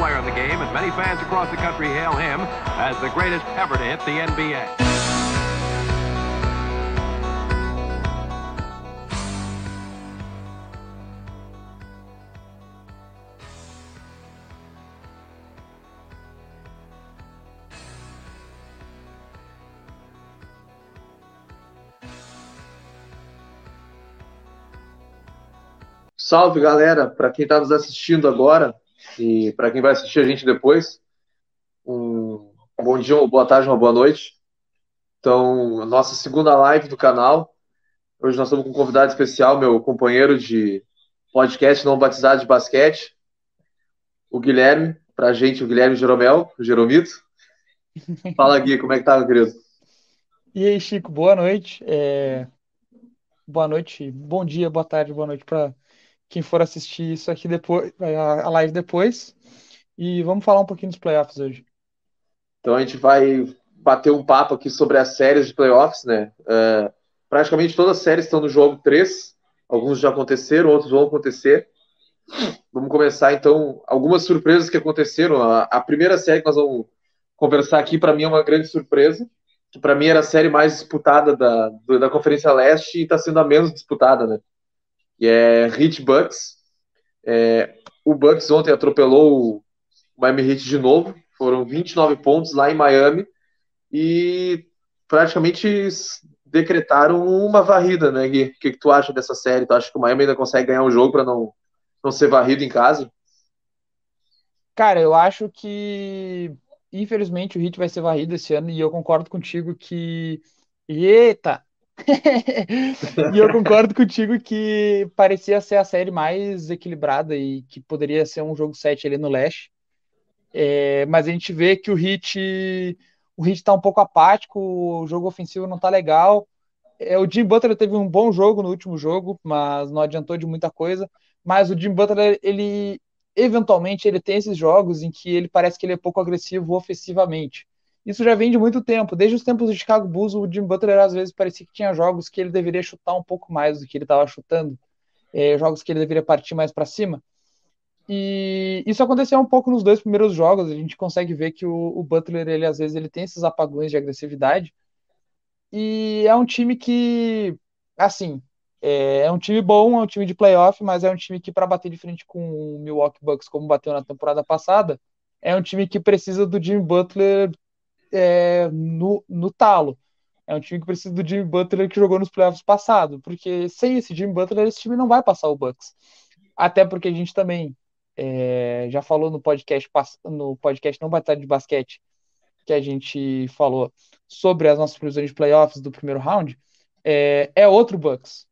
player in the game, and many fans across the country hail him as the greatest ever to hit the NBA. Salve, galera! Para quem está nos assistindo agora e para quem vai assistir a gente depois, um bom dia, uma boa tarde, uma boa noite. Então, nossa segunda live do canal. Hoje nós estamos com um convidado especial, meu companheiro de podcast não batizado de basquete, o Guilherme. Para a gente, o Guilherme Jeromel, o Jeromito. Fala, Gui, como é que tá, meu querido? E aí, Chico, boa noite. É... Boa noite, bom dia, boa tarde, boa noite para quem for assistir isso aqui depois, a live depois. E vamos falar um pouquinho dos playoffs hoje. Então a gente vai bater um papo aqui sobre as séries de playoffs, né? Uh, praticamente todas as séries estão no jogo 3. Alguns já aconteceram, outros vão acontecer. Vamos começar então algumas surpresas que aconteceram. A, a primeira série que nós vamos conversar aqui, para mim, é uma grande surpresa. Que para mim era a série mais disputada da, da Conferência Leste e está sendo a menos disputada, né? E é Heat Bucks. É, o Bucks ontem atropelou o Miami Heat de novo, foram 29 pontos lá em Miami e praticamente decretaram uma varrida, né, Gui? O que, que tu acha dessa série? Tu acha que o Miami ainda consegue ganhar um jogo para não, não ser varrido em casa? Cara, eu acho que infelizmente o Heat vai ser varrido esse ano e eu concordo contigo que eita, e eu concordo contigo que parecia ser a série mais equilibrada e que poderia ser um jogo 7 ali no leste. É, mas a gente vê que o Hit o Hit tá um pouco apático, o jogo ofensivo não tá legal. É, o Jim Butler teve um bom jogo no último jogo, mas não adiantou de muita coisa. Mas o Jim Butler, ele eventualmente ele tem esses jogos em que ele parece que ele é pouco agressivo ofensivamente. Isso já vem de muito tempo. Desde os tempos do Chicago Bulls, o Jim Butler às vezes parecia que tinha jogos que ele deveria chutar um pouco mais do que ele estava chutando, é, jogos que ele deveria partir mais para cima. E isso aconteceu um pouco nos dois primeiros jogos. A gente consegue ver que o, o Butler, ele às vezes ele tem esses apagões de agressividade. E é um time que, assim, é, é um time bom, é um time de playoff, mas é um time que para bater de frente com o Milwaukee Bucks, como bateu na temporada passada, é um time que precisa do Jim Butler é, no, no talo. É um time que precisa do Jimmy Butler que jogou nos playoffs passado, porque sem esse Jimmy Butler, esse time não vai passar o Bucks. Até porque a gente também é, já falou no podcast, no podcast Não Batalha de Basquete, que a gente falou sobre as nossas previsões de playoffs do primeiro round, é, é outro Bucks.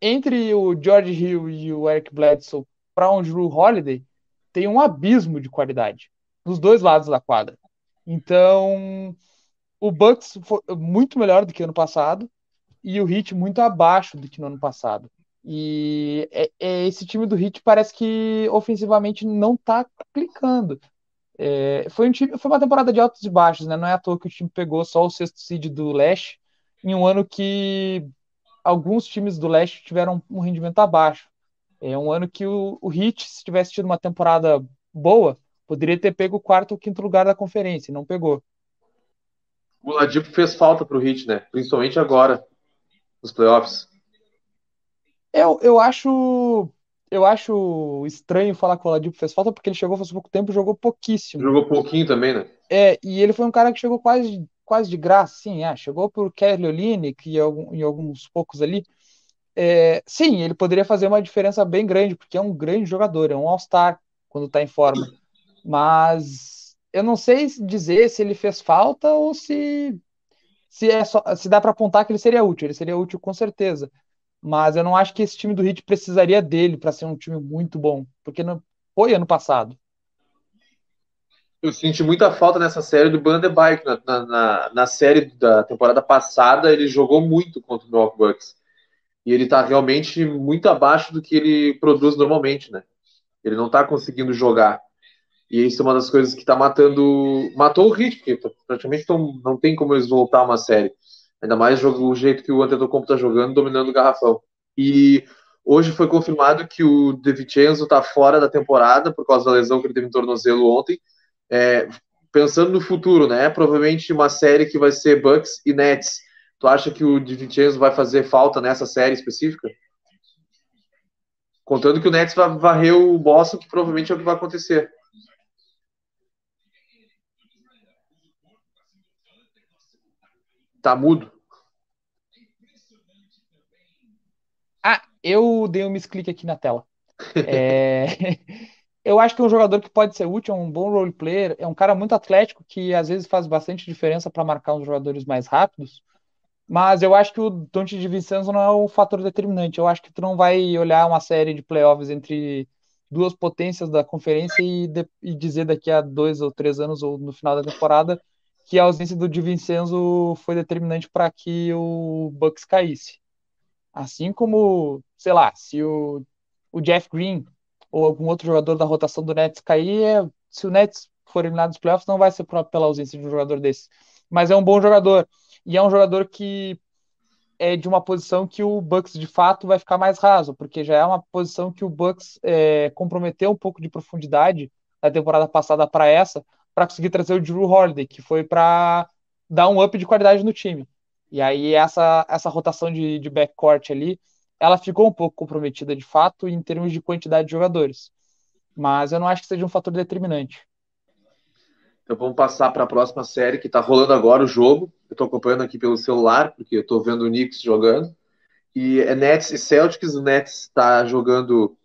Entre o George Hill e o Eric Bledsoe para um Drew Holiday, tem um abismo de qualidade nos dois lados da quadra. Então, o Bucks foi muito melhor do que ano passado e o Heat muito abaixo do que no ano passado. E é, é esse time do Heat parece que ofensivamente não está clicando. É, foi, um time, foi uma temporada de altos e baixos, né? Não é à toa que o time pegou só o sexto seed do leste em um ano que alguns times do leste tiveram um rendimento abaixo. É um ano que o, o Heat, se tivesse tido uma temporada boa, Poderia ter pego o quarto ou quinto lugar da conferência, não pegou. O Ladipo fez falta para o Heat, né? Principalmente agora, nos playoffs. Eu, eu acho eu acho estranho falar que o Ladipo fez falta porque ele chegou faz pouco tempo e jogou pouquíssimo. Jogou pouquinho também, né? É, e ele foi um cara que chegou quase, quase de graça, sim, é, chegou por Kelly Olynyk e algum, em alguns poucos ali. É, sim, ele poderia fazer uma diferença bem grande, porque é um grande jogador, é um All-Star quando está em forma. Mas eu não sei dizer se ele fez falta ou se se é só, se dá para apontar que ele seria útil. Ele seria útil com certeza. Mas eu não acho que esse time do Heat precisaria dele para ser um time muito bom, porque não foi ano passado. Eu senti muita falta nessa série do Band Bike. Na, na, na, série da temporada passada, ele jogou muito contra o Milwaukee Bucks. E ele está realmente muito abaixo do que ele produz normalmente, né? Ele não está conseguindo jogar. E isso é uma das coisas que está matando. Matou o Hit, porque praticamente não, não tem como eles voltar uma série. Ainda mais o jeito que o Antetokounmpo está jogando, dominando o garrafão. E Hoje foi confirmado que o De Vincenzo está fora da temporada por causa da lesão que ele teve no tornozelo ontem. É, pensando no futuro, né? Provavelmente uma série que vai ser Bucks e Nets. Tu acha que o De Vincenzo vai fazer falta nessa série específica? Contando que o Nets vai varrer o Boston, que provavelmente é o que vai acontecer. Tá mudo? Ah, eu dei um misclick aqui na tela. É... eu acho que é um jogador que pode ser útil, é um bom role player, é um cara muito atlético que às vezes faz bastante diferença para marcar uns jogadores mais rápidos. Mas eu acho que o Dante de Vincenzo não é o fator determinante. Eu acho que tu não vai olhar uma série de playoffs entre duas potências da conferência e, de, e dizer daqui a dois ou três anos ou no final da temporada que a ausência do Di Vincenzo foi determinante para que o Bucks caísse. Assim como, sei lá, se o, o Jeff Green ou algum outro jogador da rotação do Nets cair, é, se o Nets for eliminado dos playoffs, não vai ser pela ausência de um jogador desse. Mas é um bom jogador. E é um jogador que é de uma posição que o Bucks de fato vai ficar mais raso, porque já é uma posição que o Bucks é, comprometeu um pouco de profundidade na temporada passada para essa, para conseguir trazer o Drew Holiday, que foi para dar um up de qualidade no time. E aí essa, essa rotação de, de backcourt ali, ela ficou um pouco comprometida de fato em termos de quantidade de jogadores. Mas eu não acho que seja um fator determinante. Então vamos passar para a próxima série que está rolando agora o jogo. Eu estou acompanhando aqui pelo celular, porque eu estou vendo o Knicks jogando. E é Nets e Celtics. O Nets está jogando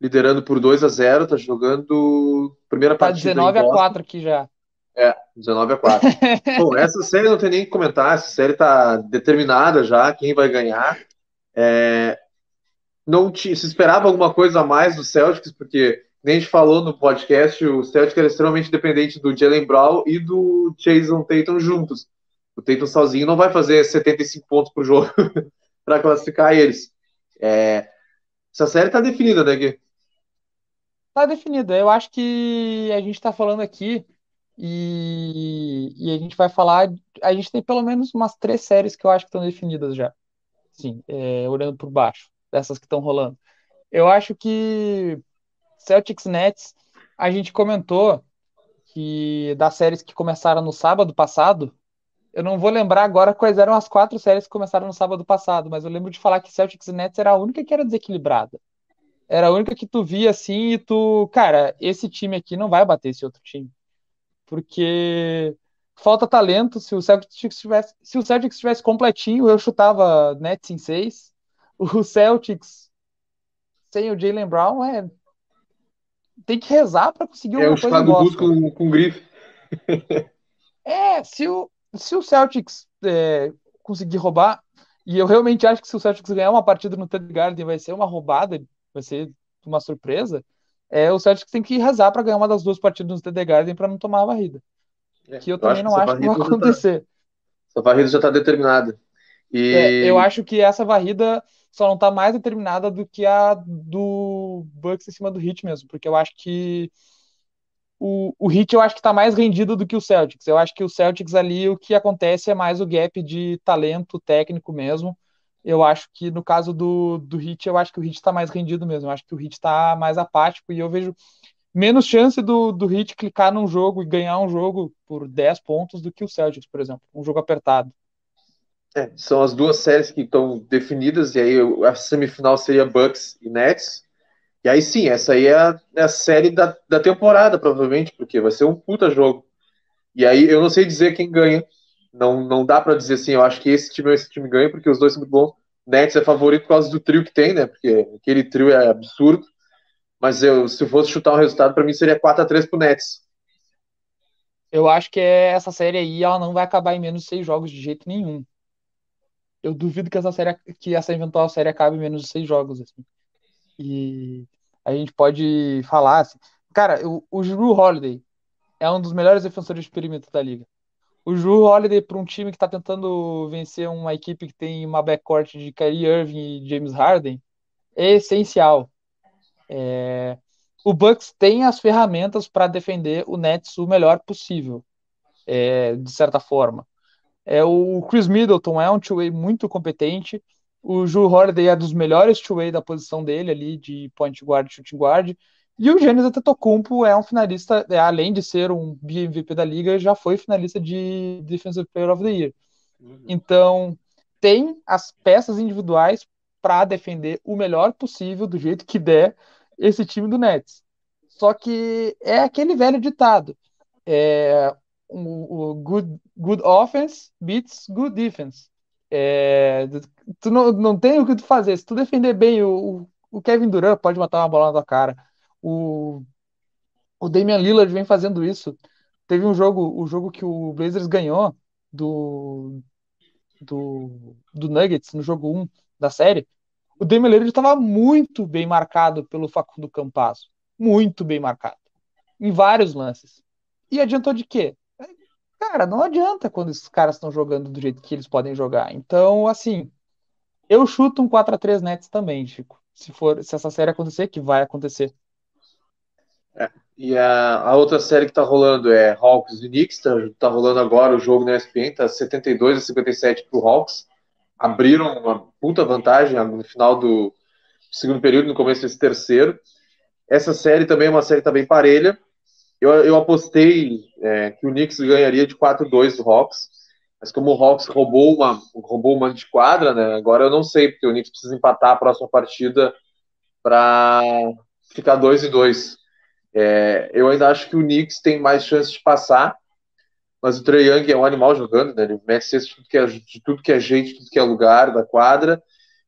liderando por 2 a 0 está jogando primeira tá partida. Tá 19 a 4 aqui já. É, 19 a 4. Bom, essa série não tem nem que comentar, essa série tá determinada já, quem vai ganhar. É, não te, se esperava alguma coisa a mais do Celtics, porque nem a gente falou no podcast, o Celtics era extremamente dependente do Jalen Brown e do Jason Tatum juntos. O Tatum sozinho não vai fazer 75 pontos por jogo para classificar eles. É, essa série tá definida, né, Gui? Tá definida. Eu acho que a gente está falando aqui e, e a gente vai falar. A gente tem pelo menos umas três séries que eu acho que estão definidas já. Sim, é, olhando por baixo, dessas que estão rolando. Eu acho que Celtics Nets, a gente comentou que das séries que começaram no sábado passado, eu não vou lembrar agora quais eram as quatro séries que começaram no sábado passado, mas eu lembro de falar que Celtics Nets era a única que era desequilibrada era a única que tu via assim e tu, cara, esse time aqui não vai bater esse outro time. Porque falta talento. Se o Celtics tivesse, se o Celtics tivesse completinho, eu chutava Nets em 6. O Celtics sem o Jalen Brown é tem que rezar para conseguir é, alguma coisa boa. com, com grife. é, se o, se o Celtics é, conseguir roubar, e eu realmente acho que se o Celtics ganhar uma partida no TD Garden vai ser uma roubada vai ser uma surpresa, é o Celtics tem que rezar para ganhar uma das duas partidas no TD Garden para não tomar a varrida. É, que eu, eu também não acho que vai tá- acontecer. Tá, essa varrida já está determinada. E... É, eu acho que essa varrida só não está mais determinada do que a do Bucks em cima do Heat mesmo, porque eu acho que o, o Heat eu acho que está mais rendido do que o Celtics. Eu acho que o Celtics ali o que acontece é mais o gap de talento técnico mesmo eu acho que no caso do, do Hit, eu acho que o Hit está mais rendido mesmo. Eu acho que o Hit está mais apático e eu vejo menos chance do, do Hit clicar num jogo e ganhar um jogo por 10 pontos do que o Celtics, por exemplo. Um jogo apertado. É, são as duas séries que estão definidas, e aí a semifinal seria Bucks e Nets. E aí sim, essa aí é a, é a série da, da temporada, provavelmente, porque vai ser um puta jogo. E aí eu não sei dizer quem ganha, não, não dá para dizer assim, eu acho que esse time esse time ganha, porque os dois são muito bons. Nets é favorito por causa do trio que tem, né? Porque aquele trio é absurdo. Mas eu, se eu fosse chutar um resultado, para mim seria 4 a 3 pro Nets. Eu acho que essa série aí ela não vai acabar em menos de seis jogos de jeito nenhum. Eu duvido que essa série, que essa eventual série acabe em menos de seis jogos. Assim. E a gente pode falar assim. Cara, o, o Drew Holiday é um dos melhores defensores de perímetro da liga o Drew Holiday para um time que está tentando vencer uma equipe que tem uma backcourt de Kyrie Irving e James Harden é essencial. É... O Bucks tem as ferramentas para defender o Nets o melhor possível, é, de certa forma. É, o Chris Middleton é um two-way muito competente. O Ju Holiday é dos melhores two-way da posição dele ali, de point guard, shooting guard. E o Giannis Antetokounmpo é um finalista, é, além de ser um MVP da liga, já foi finalista de Defensive Player of the Year. Uhum. Então, tem as peças individuais para defender o melhor possível, do jeito que der, esse time do Nets. Só que é aquele velho ditado: é, o, o good, good offense beats good defense. É, tu não, não tem o que tu fazer. Se tu defender bem o, o Kevin Durant, pode matar uma bola na tua cara. O, o Damian Lillard vem fazendo isso. Teve um jogo, o jogo que o Blazers ganhou do, do, do Nuggets no jogo 1 da série. O Damian Lillard estava muito bem marcado pelo Facundo Campasso. Muito bem marcado. Em vários lances. E adiantou de quê? Cara, não adianta quando esses caras estão jogando do jeito que eles podem jogar. Então, assim, eu chuto um 4 a 3 Nets também, Chico. Se for, se essa série acontecer, que vai acontecer. É, e a, a, outra série que tá rolando é Hawks e Knicks, tá, tá rolando agora o jogo na ESPN, tá 72 a 57 pro Hawks. Abriram uma puta vantagem no final do segundo período, no começo desse terceiro. Essa série também é uma série que tá parelha. Eu, eu apostei é, que o Knicks ganharia de 4-2 do Hawks, mas como o Hawks roubou uma, roubou uma de quadra, né, agora eu não sei, porque o Knicks precisa empatar a próxima partida para ficar 2 e 2. É, eu ainda acho que o Knicks tem mais chances de passar, mas o Trey Young é um animal jogando, né? Ele mete de tudo que é, de tudo que é jeito, de tudo que é lugar da quadra.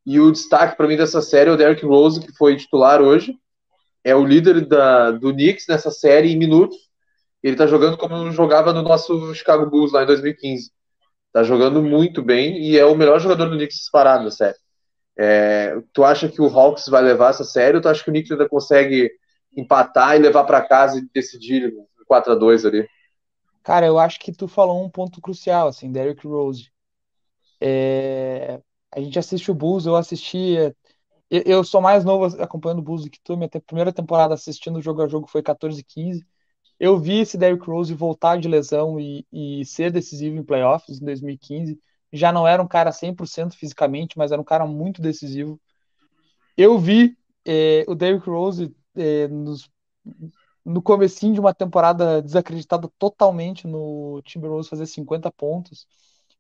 E o destaque para mim dessa série é o Derrick Rose, que foi titular hoje é o líder da, do Knicks nessa série em minutos. Ele está jogando como jogava no nosso Chicago Bulls lá em 2015. Está jogando muito bem e é o melhor jogador do Knicks disparado na série. É, tu acha que o Hawks vai levar essa série ou tu acha que o Knicks ainda consegue empatar e levar para casa e decidir 4 a 2 ali? Cara, eu acho que tu falou um ponto crucial, assim, Derrick Rose. É, a gente assiste o Bulls, eu assistia eu sou mais novo acompanhando o Bulls do que tu. Minha primeira temporada assistindo jogo a jogo foi 14 15. Eu vi esse Derrick Rose voltar de lesão e, e ser decisivo em playoffs em 2015. Já não era um cara 100% fisicamente, mas era um cara muito decisivo. Eu vi é, o Derrick Rose é, nos, no comecinho de uma temporada desacreditada totalmente no Timberwolves fazer 50 pontos.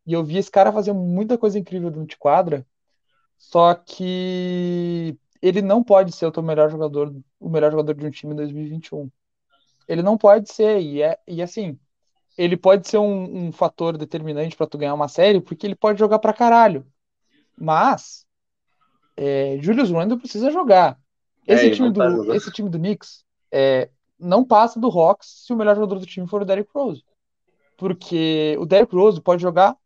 E eu vi esse cara fazer muita coisa incrível dentro de quadra só que ele não pode ser o teu melhor jogador, o melhor jogador de um time em 2021. Ele não pode ser, e, é, e assim, ele pode ser um, um fator determinante para tu ganhar uma série, porque ele pode jogar pra caralho. Mas é, Julius Randle precisa jogar. É, esse, é, time, do, esse time do Knicks é, não passa do Hawks se o melhor jogador do time for o Derrick Rose. Porque o Derrick Rose pode jogar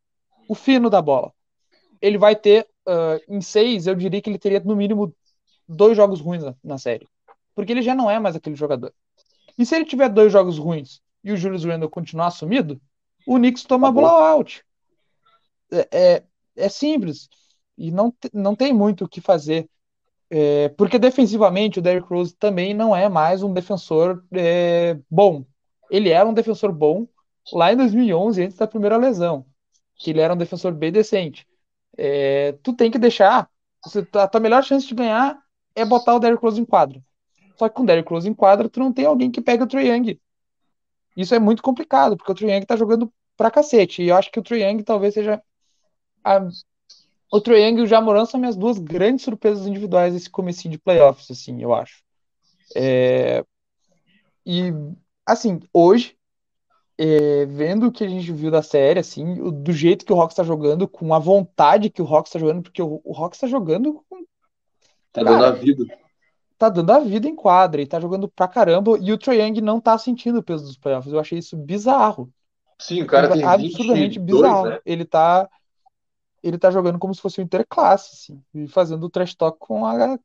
o fino da bola. Ele vai ter uh, em seis, eu diria que ele teria no mínimo dois jogos ruins na, na, série. Porque ele já não é mais aquele jogador. E se ele tiver dois jogos ruins e o Julius Randle continuar assumido, o Knicks toma tá blowout. É, é, é, simples. E não, não tem muito o que fazer. É, porque defensivamente o Derrick Rose também não é mais um defensor é, bom. Ele era um defensor bom lá em 2011, antes da primeira lesão. Que ele era um defensor bem decente é, tu tem que deixar. Você, a tua melhor chance de ganhar é botar o Derrick Rose em quadra. Só que com o Derrick Rose em quadra, tu não tem alguém que pegue o Trae Young. Isso é muito complicado, porque o Trae Young tá jogando pra cacete. E eu acho que o Trae Young talvez seja. A... O Trae Young e o Jamoran são minhas duas grandes surpresas individuais desse comecinho de playoffs, assim, eu acho. É... E, assim, hoje, é, vendo o que a gente viu da série, assim, do jeito que o Rock está jogando, com a vontade que o Rock está jogando, porque o, o Rock está jogando com, Tá cara, dando a vida. Tá dando a vida em quadra e tá jogando pra caramba. E o Trae Young não tá sentindo o peso dos playoffs. Eu achei isso bizarro. Sim, o cara tem absurdamente 22, bizarro. Né? Ele tá ele tá jogando como se fosse um interclasse, assim, e fazendo o trash talk com a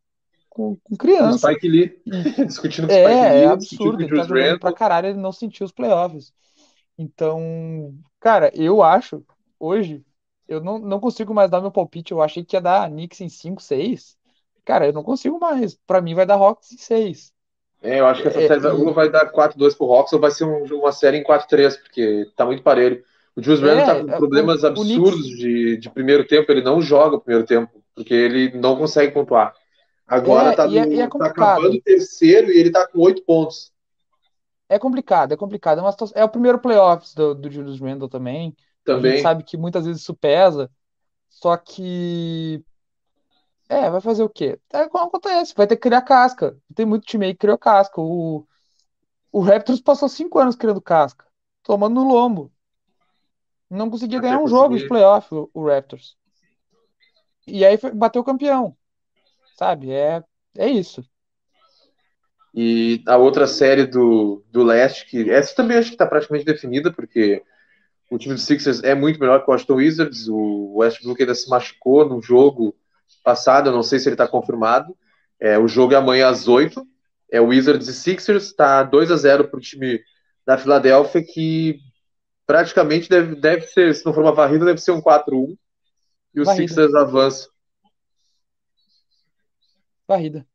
com, com criança. O Spike Lee, discutindo com é, Spike Lee, é absurdo, ele tá jogando Randall. pra caralho, ele não sentiu os playoffs. Então, cara, eu acho, hoje, eu não, não consigo mais dar meu palpite. Eu achei que ia dar Knicks em 5, 6. Cara, eu não consigo mais. Pra mim vai dar Hawks em 6. É, eu acho que essa é, série vai, ou vai dar 4-2 pro Hawks ou vai ser um, uma série em 4-3, porque tá muito parelho. O Julius Randle é, tá com problemas o, absurdos o de, de primeiro tempo, ele não joga o primeiro tempo. porque ele não consegue pontuar. Agora É, tá, é, no, e é tá acabando o terceiro e ele tá com oito pontos. É complicado, é complicado. É, situação- é o primeiro playoffs do, do Julius Randle também. A gente Também. sabe que muitas vezes isso pesa. Só que. É, vai fazer o quê? É como acontece, vai ter que criar casca. Tem muito time aí que criou casca. O, o Raptors passou cinco anos criando casca, tomando no lombo. Não conseguia Até ganhar um jogo de playoff, o, o Raptors. E aí foi- bateu o campeão, sabe? É, é isso. E a outra série do, do leste, que essa também acho que está praticamente definida, porque o time do Sixers é muito melhor que o Washington Wizards. O Westbrook ainda se machucou no jogo passado, eu não sei se ele está confirmado. É, o jogo é amanhã às 8. É o Wizards e Sixers, está 2 a 0 para o time da Filadélfia, que praticamente deve, deve ser, se não for uma varrida, deve ser um 4-1. E o Varrida. Sixers avança. Varrida.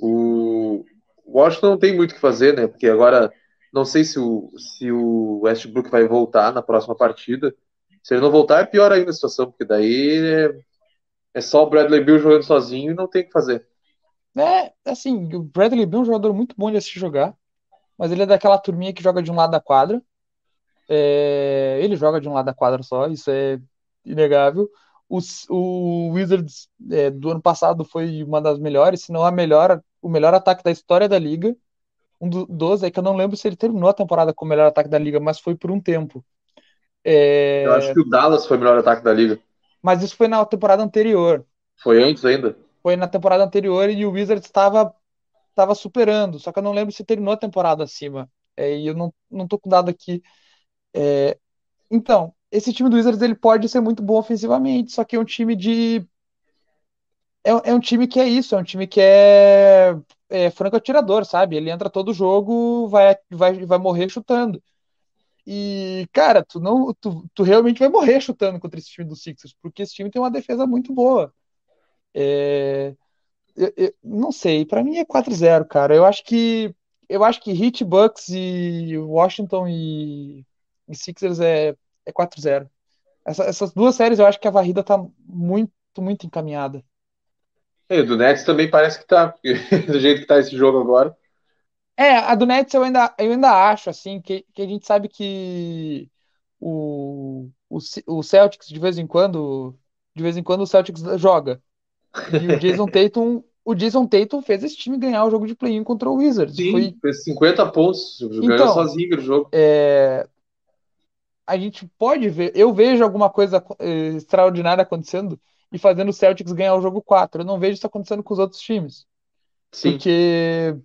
O Washington não tem muito o que fazer, né? Porque agora não sei se o, se o Westbrook vai voltar na próxima partida. Se ele não voltar, é pior ainda a situação, porque daí é, é só o Bradley Beal jogando sozinho e não tem o que fazer. É, assim, o Bradley Beal é um jogador muito bom de assistir jogar, mas ele é daquela turminha que joga de um lado da quadra. É, ele joga de um lado da quadra só, isso é inegável. O, o Wizards é, do ano passado foi uma das melhores, se não a melhor, o melhor ataque da história da liga. Um do- dos, é que eu não lembro se ele terminou a temporada com o melhor ataque da liga, mas foi por um tempo. É, Eu acho que o Dallas foi o melhor ataque da liga. mas isso foi na temporada anterior. Foi antes ainda. Foi na temporada anterior e o Wizards estava estava superando, só que eu não lembro se terminou a temporada acima. É, e eu não, não tô com dado aqui. É, então, esse time do Wizards ele pode ser muito bom ofensivamente, só que é um time de. É, é um time que é isso, é um time que é, é franco atirador, sabe? Ele entra todo jogo, vai, vai, vai morrer chutando. E, cara, tu não, tu, tu realmente vai morrer chutando contra esse time do Sixers, porque esse time tem uma defesa muito boa. É, eu, eu não sei, pra mim é 4-0, cara. Eu acho que eu acho que Heat, Bucks e Washington e, e Sixers é, é 4-0. Essa- essas duas séries eu acho que a varrida tá muito, muito encaminhada. E o do Nets também parece que tá, do jeito que tá esse jogo agora. É, a do Nets eu ainda, eu ainda acho, assim, que, que a gente sabe que o, o, o Celtics, de vez em quando, de vez em quando o Celtics joga. E o Jason Tatum, o Jason Tatum fez esse time ganhar o jogo de play-in contra o Wizards. Sim, Foi, fez 50 pontos, ganhou Então, sozinho o jogo. é, a gente pode ver, eu vejo alguma coisa eh, extraordinária acontecendo e fazendo o Celtics ganhar o jogo 4. Eu não vejo isso acontecendo com os outros times. Sim, Porque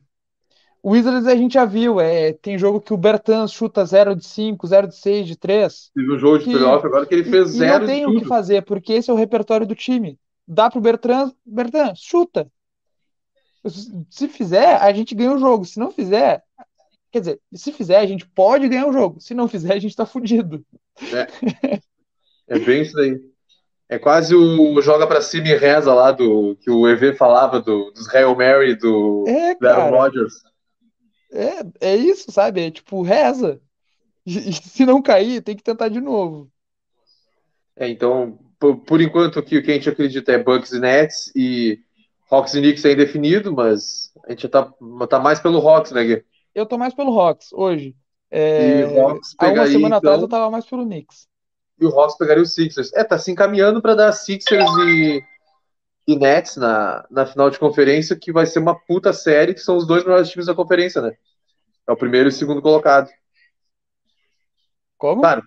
o Wizards a gente já viu, é, tem jogo que o Bertans chuta 0 de 5, 0 de 6, de 3, teve um jogo de playoff agora que ele fez e zero não de tem o que fazer, porque esse é o repertório do time. Dá pro Bertrand, Bertrand, chuta. Se fizer, a gente ganha o jogo. Se não fizer, quer dizer, se fizer, a gente pode ganhar o jogo. Se não fizer, a gente tá fudido. É, é bem isso daí. É quase o joga pra cima e reza lá do que o EV falava do, dos Hail Mary do, É, Aaron Rodgers. é, é isso, sabe? É tipo, reza. E, e se não cair, tem que tentar de novo. É, então, por, por enquanto, o que, o que a gente acredita é Bucks e Nets e Hawks e Knicks é indefinido, mas a gente já tá, tá mais pelo Hawks, né, Gui? Eu tô mais pelo Hawks hoje. E É, o Hawks há uma semana atrás eu então, tava mais pelo Knicks. e o Hawks pegaria o Sixers. É, tá se encaminhando para dar Sixers e, e Nets na, na final de conferência, que vai ser uma puta série, que são os dois melhores times da conferência, né? É o primeiro e o segundo colocado. Como? Claro,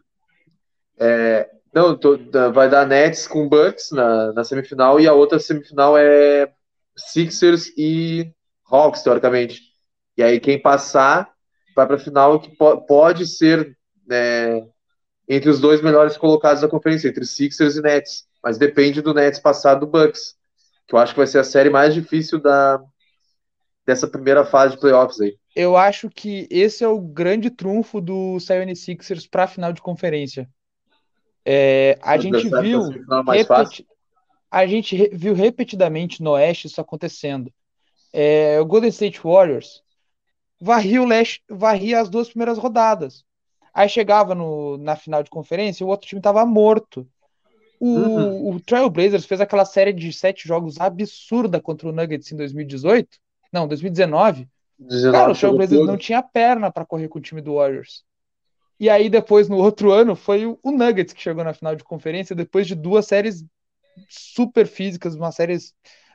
é, não, tô- vai dar Nets com Bucks na, na semifinal e a outra semifinal é Sixers e Hawks, teoricamente. E aí quem passar vai para a final que po- pode ser né, entre os dois melhores colocados da conferência, entre Sixers e Nets. Mas depende do Nets passar do Bucks, que eu acho que vai ser a série mais difícil da, dessa primeira fase de playoffs aí. Eu acho que esse é o grande trunfo do 76ers para a final de conferência. É, a gente viu repeti- a gente viu repetidamente no Oeste isso acontecendo. É, o Golden State Warriors varria o leste, varria as duas primeiras rodadas. Aí chegava no, na final de conferência e o outro time estava morto. O, Uhum. o Trailblazers fez aquela série de sete jogos absurda contra o Nuggets em 2018. Não, 2019. 19 Cara, o Trailblazers não tinha perna para correr com o time do Warriors. E aí, depois, no outro ano, foi o o Nuggets que chegou na final de conferência, depois de duas séries super físicas, uma série,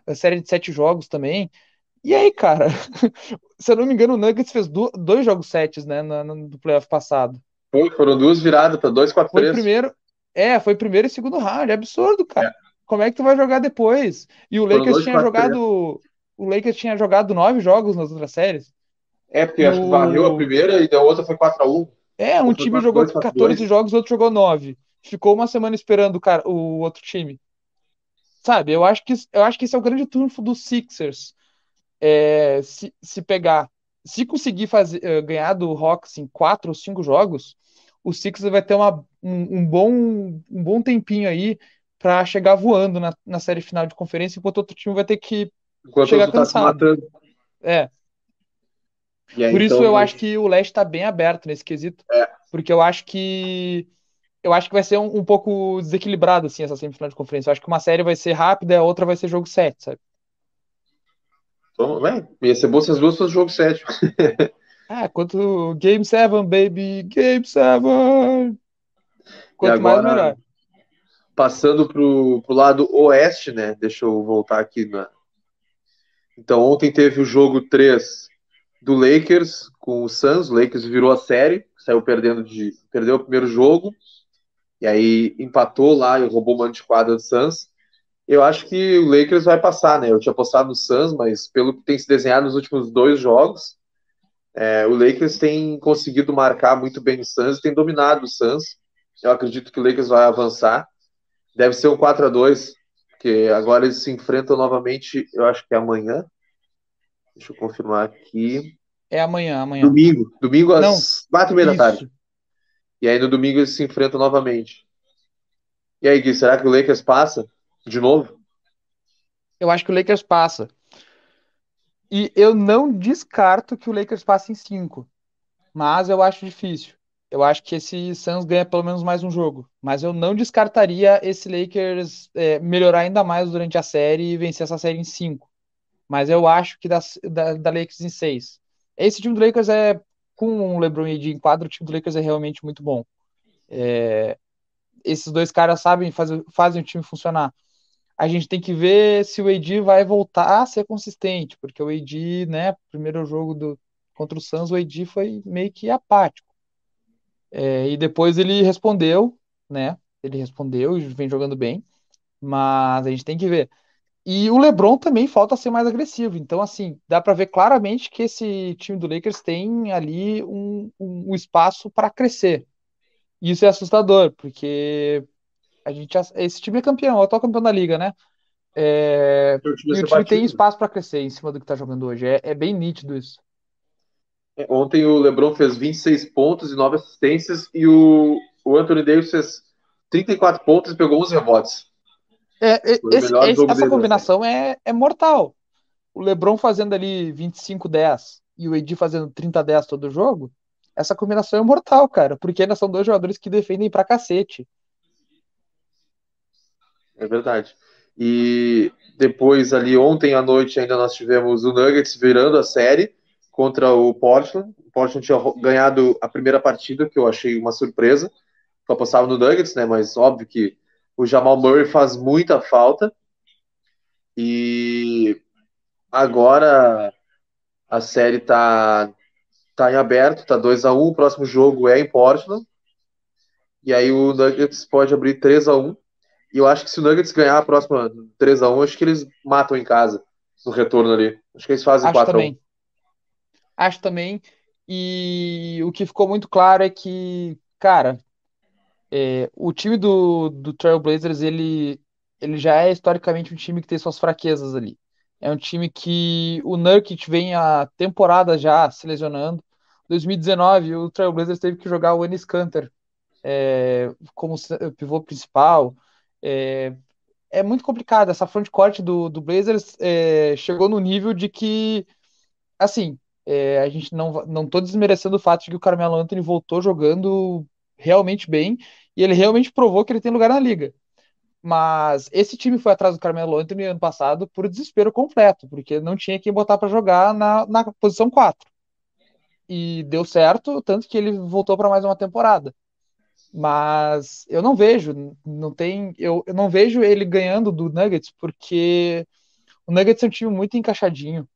uma série de sete jogos também. E aí, cara, se eu não me engano, o Nuggets fez dois jogos setes, né, no, no playoff passado. Foi, foram duas viradas para 2, 4, Foi 3. primeiro, é, foi primeiro e segundo round, é absurdo, cara. É. Como é que tu vai jogar depois? E o Foram Lakers dois, tinha quatro, jogado, o Lakers tinha jogado nove jogos nas outras séries. É, porque acho que No- varreu a primeira e a outra foi 4x1. É, um Ou foi time 4-2, jogou 4-2. 14 jogos, o outro jogou 9. Ficou uma semana esperando o, cara, o outro time. Sabe, eu acho que, eu acho que esse é o grande trunfo dos Sixers. É, se, se pegar, se conseguir fazer, eh, ganhar do Hawks em 4 ou 5 jogos, o Sixers vai ter uma, um, um bom, um bom tempinho aí para chegar voando na, na série final de conferência, enquanto outro time vai ter que. Enquanto Chegar tá cansado. matando. É, aí, Por isso então, eu acho que o leste está bem aberto nesse quesito. É. Porque eu acho que eu acho que vai ser um, um pouco desequilibrado assim essa semifinal de conferência. Eu acho que uma série vai ser rápida, a outra vai ser jogo 7, sabe? Então, é, ia ser bom se as duas fossem jogo 7. Ah, quanto Game 7, baby, Game 7. Quanto agora- mais melhor. Passando pro, pro lado oeste, né? Deixa eu voltar aqui na. Então, ontem teve o jogo 3 do Lakers com o Suns. O Lakers virou a série, saiu perdendo de. Perdeu o primeiro jogo. E aí empatou lá e roubou uma de quadra do Suns. Eu acho que o Lakers vai passar, né? Eu tinha apostado no Suns, mas pelo que tem se desenhado nos últimos dois jogos, é, o Lakers tem conseguido marcar muito bem o Suns e tem dominado o Suns. Eu acredito que o Lakers vai avançar. Deve ser um 4 a 2 porque agora eles se enfrentam novamente, eu acho que é amanhã. Deixa eu confirmar aqui. É amanhã, amanhã. Domingo. Domingo às Não, quatro e meia da tarde. E aí no domingo eles se enfrentam novamente. E aí, Gui, será que o Lakers passa de novo? Eu acho que o Lakers passa. E eu não descarto que o Lakers passe em 5. Mas eu acho difícil. Eu acho que esse Suns ganha pelo menos mais um jogo. Mas eu não descartaria esse Lakers é, melhorar ainda mais durante a série e vencer essa série em 5. Mas eu acho que da, da, da Lakers em 6. Esse time do Lakers é, com o LeBron e AD em quadro, o time do Lakers é realmente muito bom. É, esses dois caras sabem fazer, fazem o time funcionar. A gente tem que ver se o AD vai voltar a ser consistente, porque o AD, né, primeiro jogo do, contra o Suns, o AD foi meio que apático. É, e depois ele respondeu, né? Ele respondeu e vem jogando bem, mas a gente tem que ver. E o LeBron também falta ser mais agressivo. Então, assim, dá para ver claramente que esse time do Lakers tem ali um, um, um espaço para crescer. Isso é assustador, porque a gente já- esse time é campeão, é o atual campeão da liga, né? É, e o time tem batido. espaço para crescer em cima do que tá jogando hoje. É, é bem nítido isso. Ontem o LeBron fez 26 pontos e 9 assistências e o, o Anthony Davis fez 34 pontos e pegou 11 rebotes. É, é, esse- esse- essa dele, combinação é, é mortal. O LeBron fazendo ali 25-10 e o AD fazendo 30-10 todo jogo, essa combinação é mortal, cara, porque ainda são dois jogadores que defendem pra cacete. É verdade. E depois ali ontem à noite ainda nós tivemos o Nuggets virando a série contra o Portland. O Portland tinha ganhado a primeira partida, que eu achei uma surpresa. Eu apostava no Nuggets, né? Mas óbvio que o Jamal Murray faz muita falta. E agora a série tá, tá em aberto, tá 2 a 1 O próximo jogo é em Portland. E aí o Nuggets pode abrir 3 a 1 e eu acho que se o Nuggets ganhar a próxima 3x1, acho que eles matam em casa no retorno ali. Acho que eles fazem Acho 4x1. também. Acho também. E o que ficou muito claro é que, cara, é, o time do, do Trailblazers, ele, ele já é historicamente um time que tem suas fraquezas ali. É um time que o Nurkic vem a temporada já se lesionando. 2019, o Trailblazers teve que jogar o Enes Kanter é, como pivô principal. É, é muito complicado. Essa frontcourt do, do Blazers é, chegou no nível de que, assim, é, a gente não, não tô desmerecendo o fato de que o Carmelo Anthony voltou jogando realmente bem e ele realmente provou que ele tem lugar na liga. Mas esse time foi atrás do Carmelo Anthony ano passado por desespero completo, porque não tinha quem botar para jogar na, na posição 4. E deu certo, tanto que ele voltou para mais uma temporada. Mas eu não vejo, não tem, eu, eu não vejo ele ganhando do Nuggets, porque o Nuggets é um time muito encaixadinho,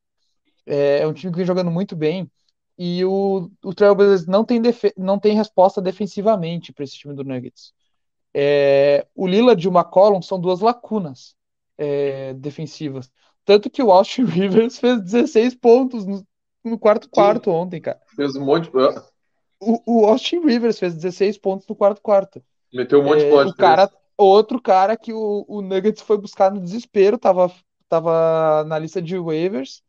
é, é um time que vem jogando muito bem, e o, o Trailblazers não tem, não tem resposta defensivamente para esse time do Nuggets. É, o Lillard e o McCollum são duas lacunas é, defensivas. Tanto que o Austin Rivers fez 16 pontos no, no quarto quarto ontem, cara. Fez um monte de... O, o, Austin Rivers fez 16 pontos no quarto quarto. Meteu um monte de é, o cara, Outro cara que o, o Nuggets foi buscar no desespero, tava, tava na lista de waivers,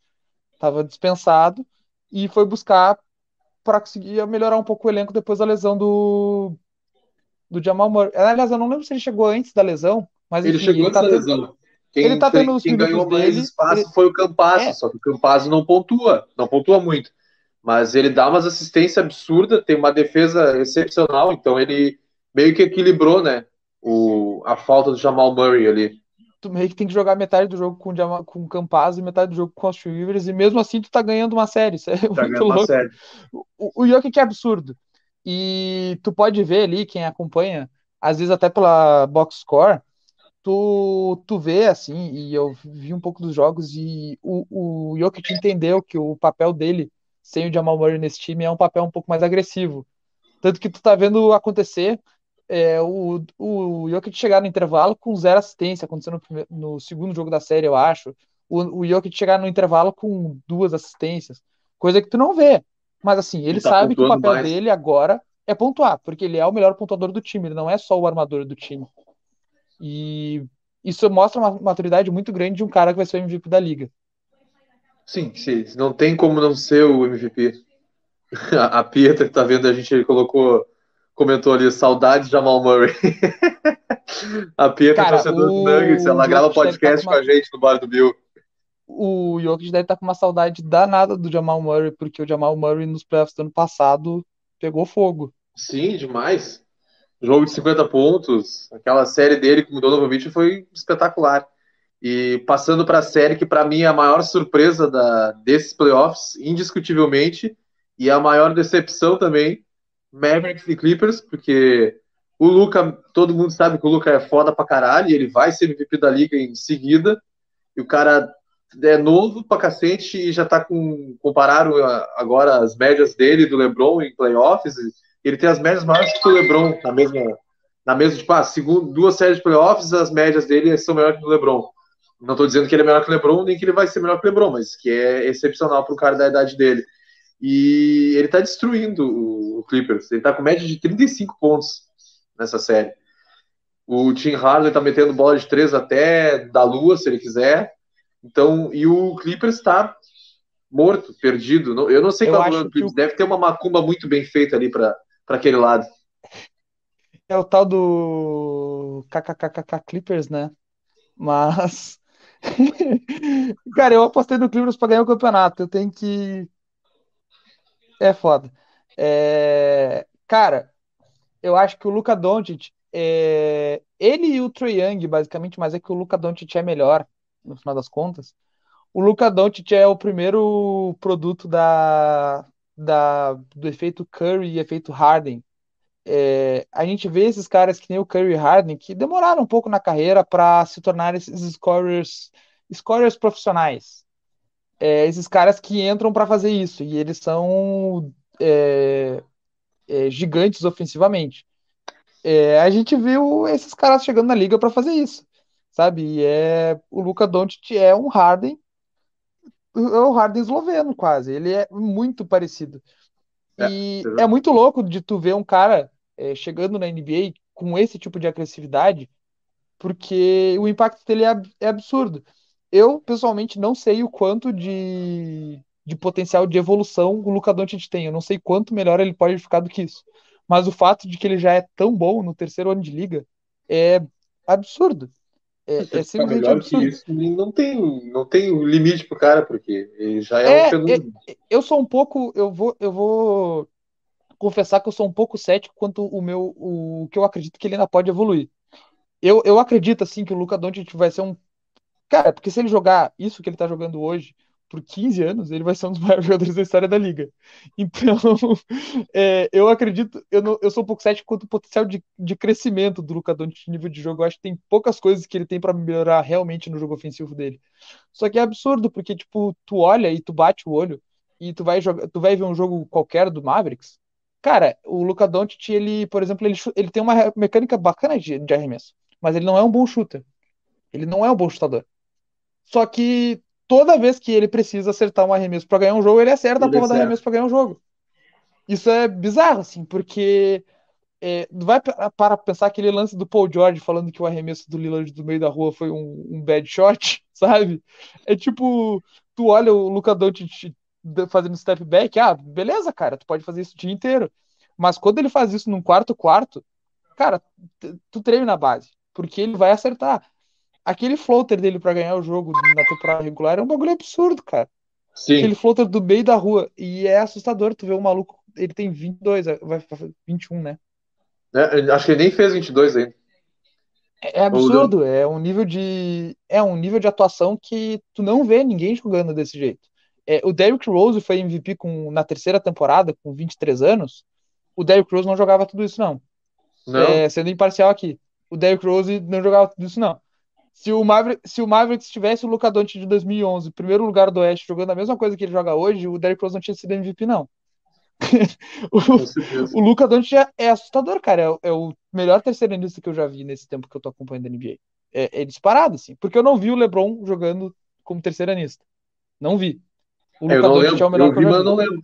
tava dispensado, e foi buscar para conseguir melhorar um pouco o elenco depois da lesão do, do Jamal Murray. Aliás, eu não lembro se ele chegou antes da lesão, mas ele chegou ele antes tá da tendo, lesão. Quem, ele tá tendo os quem ganhou mais dele, espaço ele... foi o Campazzo, é. só que o Campazzo não pontua, não pontua muito. Mas ele dá umas assistências absurdas, tem uma defesa excepcional, então ele meio que equilibrou, né, o, a falta do Jamal Murray ali. Tu meio que tem que jogar metade do jogo com, o com o Campazzo e metade do jogo com os Rivers, e mesmo assim tu tá ganhando uma série, isso é tá muito louco. O, o Jokic é absurdo. E tu pode ver ali, quem acompanha, às vezes até pela box score, tu, tu vê assim, e eu vi um pouco dos jogos, e o, o Jokic entendeu que o papel dele, sem o Jamal Murray nesse time, é um papel um pouco mais agressivo. Tanto que tu tá vendo acontecer é, o, o Jokic chegar no intervalo com zero assistência, aconteceu no, no segundo jogo da série, eu acho. O, o Jokic chegar no intervalo com duas assistências, coisa que tu não vê. Mas assim, ele, ele tá sabe que o papel mais. dele agora é pontuar, porque ele é o melhor pontuador do time, ele não é só o armador do time. E isso mostra uma maturidade muito grande de um cara que vai ser o MVP da liga. Sim, sim. Não tem como não ser o MVP. A Pietra que tá vendo a gente, ele colocou, comentou ali, saudade de Jamal Murray. a Pietra, Cara, torcedor do Nuggets, ela grava podcast com, uma... com a gente no bar do Bill o Jokic deve estar com uma saudade danada do Jamal Murray, porque o Jamal Murray nos playoffs do ano passado pegou fogo. Sim, demais. Jogo de 50 pontos, aquela série dele com o Donovan Mitchell foi espetacular. E passando para a série que para mim é a maior surpresa da, desses playoffs, indiscutivelmente, e a maior decepção também, Mavericks e Clippers, porque o Luca, todo mundo sabe que o Luca é foda pra caralho, ele vai ser MVP da liga em seguida, e o cara é novo pra cacete e já tá com. Compararam agora as médias dele do LeBron em playoffs. Ele tem as médias maiores que o LeBron na mesma. Na mesma, tipo, ah, segundo, duas séries de playoffs, as médias dele são melhores que o LeBron. Não tô dizendo que ele é melhor que o LeBron, nem que ele vai ser melhor que o LeBron, mas que é excepcional para um cara da idade dele. E ele tá destruindo o Clippers. Ele tá com média de 35 pontos nessa série. O Tim Hardaway tá metendo bola de três até da lua, se ele quiser. Então, e o Clippers está morto, perdido. Eu não sei qual é o Clippers. Deve ter uma macumba muito bem feita ali para aquele lado. É o tal do KKKK Clippers, né? Mas. Cara, eu apostei no Clippers para ganhar o campeonato. Eu tenho que. É foda. É... Cara, eu acho que o Luca Doncic. É... Ele e o Trae Young, basicamente, mas é que o Luca Doncic é melhor no final das contas. O Luca Doncic é o primeiro produto da, da, do efeito Curry e efeito Harden. É, a gente vê esses caras que nem o Curry e Harden que demoraram um pouco na carreira para se tornar esses scorers, scorers profissionais. É, esses caras que entram para fazer isso e eles são é, é gigantes ofensivamente. É, a gente viu esses caras chegando na liga para fazer isso sabe? E é o Luca Doncic é um Harden, é o Harden esloveno quase. Ele é muito parecido. É, e é, é muito louco de tu ver um cara é, chegando na NBA com esse tipo de agressividade, porque o impacto dele é, é absurdo. Eu, pessoalmente, não sei o quanto de, de potencial de evolução o Luca Doncic tem. Eu não sei quanto melhor ele pode ficar do que isso. Mas o fato de que ele já é tão bom no terceiro ano de liga é absurdo. É, é simplesmente melhor absurdo. que isso, não tem, não tem limite pro cara, porque ele já é, é um fenômeno. É, eu sou um pouco, eu vou, eu vou confessar que eu sou um pouco cético quanto o meu, o que eu acredito que ele ainda pode evoluir. eu, eu acredito assim que o Luca Doncic vai ser um cara, porque se ele jogar isso que ele tá jogando hoje por 15 anos, ele vai ser um dos maiores jogadores da história da liga. Então, é, eu acredito, eu, não, eu sou um pouco cético quanto o potencial de, de crescimento do Luca Doncic nível de jogo. Eu acho que tem poucas coisas que ele tem para melhorar realmente no jogo ofensivo dele. Só que é absurdo, porque, tipo, tu olha e tu bate o olho e tu vai jogar, tu vai ver um jogo qualquer do Mavericks. Cara, o Luca Doncic, ele, por exemplo, ele, ele tem uma mecânica bacana de, de arremesso, mas ele não é um bom shooter. Ele não é um bom chutador. Só que toda vez que ele precisa acertar um arremesso para ganhar um jogo, ele acerta ele a porra do arremesso para ganhar um jogo. Isso é bizarro, assim, porque é, vai para pensar aquele lance do Paul George falando que o arremesso do Lillard do meio da rua foi um, um bad shot, sabe? É tipo, tu olha o Luca Doncic fazendo step back, ah, beleza, cara, tu pode fazer isso o dia inteiro. Mas quando ele faz isso num quarto quarto, cara, tu treme na base, porque ele vai acertar aquele floater dele para ganhar o jogo na temporada regular é um bagulho absurdo, cara. Sim. Aquele floater do meio da rua. E é assustador tu ver o maluco. Ele tem 22, vai 21, né? É, acho que ele nem fez 22 ainda. É, é absurdo, é um nível de é um nível de atuação que tu não vê ninguém jogando desse jeito. É, o Derrick Rose foi MVP com, na terceira temporada com 23 anos. O Derrick Rose não jogava tudo isso não. não. É, sendo imparcial aqui. O Derrick Rose não jogava tudo isso não. Se o, Maverick, se o Mavericks tivesse o Luca Doncic de 2011, primeiro lugar do Oeste, jogando a mesma coisa que ele joga hoje, o Derrick Rose não tinha sido MVP, não. o, o Luca Doncic é, é, assustador, cara. É, é, o melhor terceiranista que eu já vi nesse tempo que eu tô acompanhando a NBA. É, é disparado, assim. Porque eu não vi o LeBron jogando como terceiranista. Não vi. O Luca Doncic é o melhor eu vi, mas não lembro.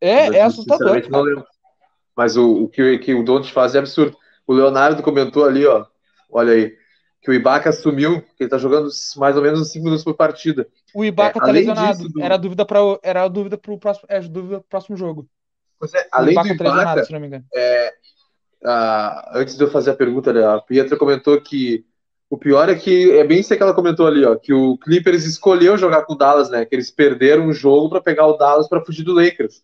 É, mas, é assustador. Não lembro. Mas o, o que, que o Doncic faz é absurdo. O Leonardo comentou ali, ó. Olha aí que o Ibaka assumiu, que ele tá jogando mais ou menos 5 minutos por partida. O Ibaka é, tá lesionado. Disso, do... Era a dúvida para era a dúvida pro próximo, é a dúvida pro próximo jogo. Pois é, além o Ibaka do Ibaka, tá se não me engano. É, antes de eu fazer a pergunta, né, a Pietra comentou que o pior é que é bem isso que ela comentou ali, ó, que o Clippers escolheu jogar com o Dallas, né? Que eles perderam o jogo para pegar o Dallas para fugir do Lakers.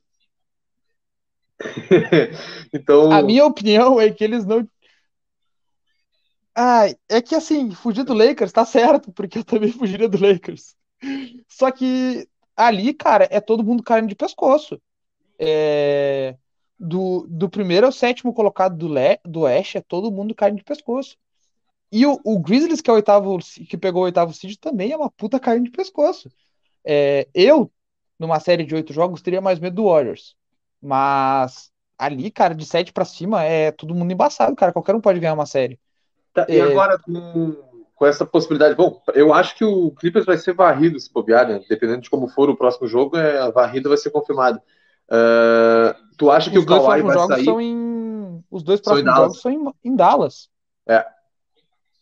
então, a minha opinião é que eles não Ai, é que assim, fugir do Lakers tá certo, porque eu também fugiria do Lakers. Só que ali, cara, é todo mundo caindo de pescoço. É, do, do primeiro ao sétimo colocado do, Le, do Oeste, é todo mundo caindo de pescoço. E o, o Grizzlies, que é o oitavo, que pegou o oitavo seed, também é uma puta caindo de pescoço. É, eu, numa série de oito jogos, teria mais medo do Warriors. Mas ali, cara, de sete para cima, é todo mundo embaçado, cara. Qualquer um pode ganhar uma série. Tá, e é. agora, com, com essa possibilidade. Bom, eu acho que o Clippers vai ser varrido se bobear, né? Dependendo de como for o próximo jogo, é, a varrida vai ser confirmada. Uh, tu acha que Os o Kawhi vai jogos sair? São em... Os dois próximos jogos são em, em, Dallas. É.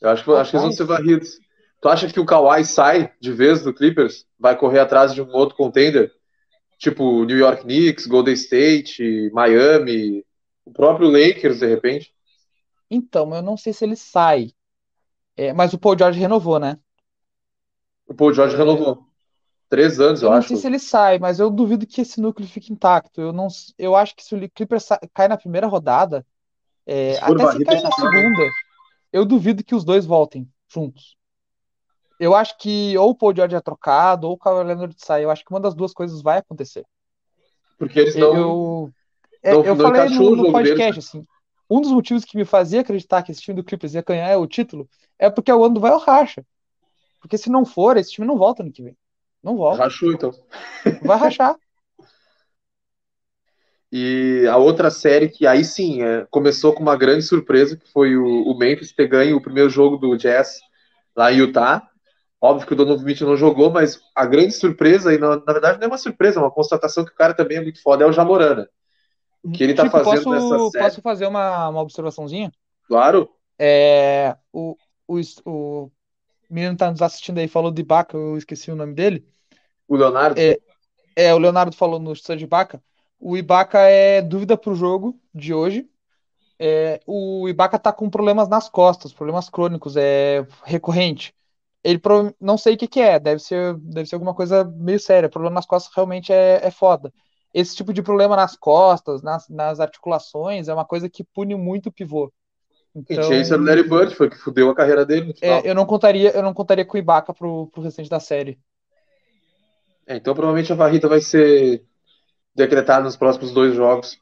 Eu acho, acho que eles vão ser varridos. Tu acha que o Kawhi sai de vez do Clippers? Vai correr atrás de um outro contender? Tipo New York Knicks, Golden State, Miami, o próprio Lakers, de repente? Então, eu não sei se ele sai. É, mas o Paul George renovou, né? O Paul George renovou. Três anos, eu, eu acho. Não sei se ele sai, mas eu duvido que esse núcleo fique intacto. Eu, não, eu acho que se o Clippers cai na primeira rodada, é, até se cair na segunda, eu duvido que os dois voltem juntos. Eu acho que ou o Paul George é trocado, ou o Kawhi Leonard sai. Eu acho que uma das duas coisas vai acontecer. Porque eles não. Eu, não, eu não falei no, no podcast, deles, né? assim um dos motivos que me fazia acreditar que esse time do Clippers ia ganhar o título é porque o ano vai ao racha. Porque se não for, esse time não volta no que vem. Não volta. Rachou, então. Vai rachar. E a outra série que aí sim é, começou com uma grande surpresa, que foi o, o, Memphis ter ganho o primeiro jogo do Jazz lá em Utah. Óbvio que o Donovan Mitchell não jogou, mas a grande surpresa, e na, na verdade não é uma surpresa, é uma constatação que o cara também é muito foda, é o Jamorana que ele tá tipo, fazendo posso, nessa série. Posso fazer uma, uma observaçãozinha? Claro. É, o, o, o menino tá nos assistindo aí, falou de Baca, eu esqueci o nome dele. O Leonardo? É, é o Leonardo falou no de Ibaka. O Ibaka é dúvida pro jogo de hoje. É, o Ibaka tá com problemas nas costas, problemas crônicos, é recorrente. Ele não sei o que, que é, deve ser, deve ser alguma coisa meio séria. Problema nas costas realmente é, é foda esse tipo de problema nas costas, nas, nas articulações, é uma coisa que pune muito o pivô. Quem tinha isso era o Larry Bird, foi o que fudeu a carreira dele é, eu não contaria, eu não contaria com o Ibaka pro, pro restante da série. É, então provavelmente a varrida vai ser decretada nos próximos dois jogos.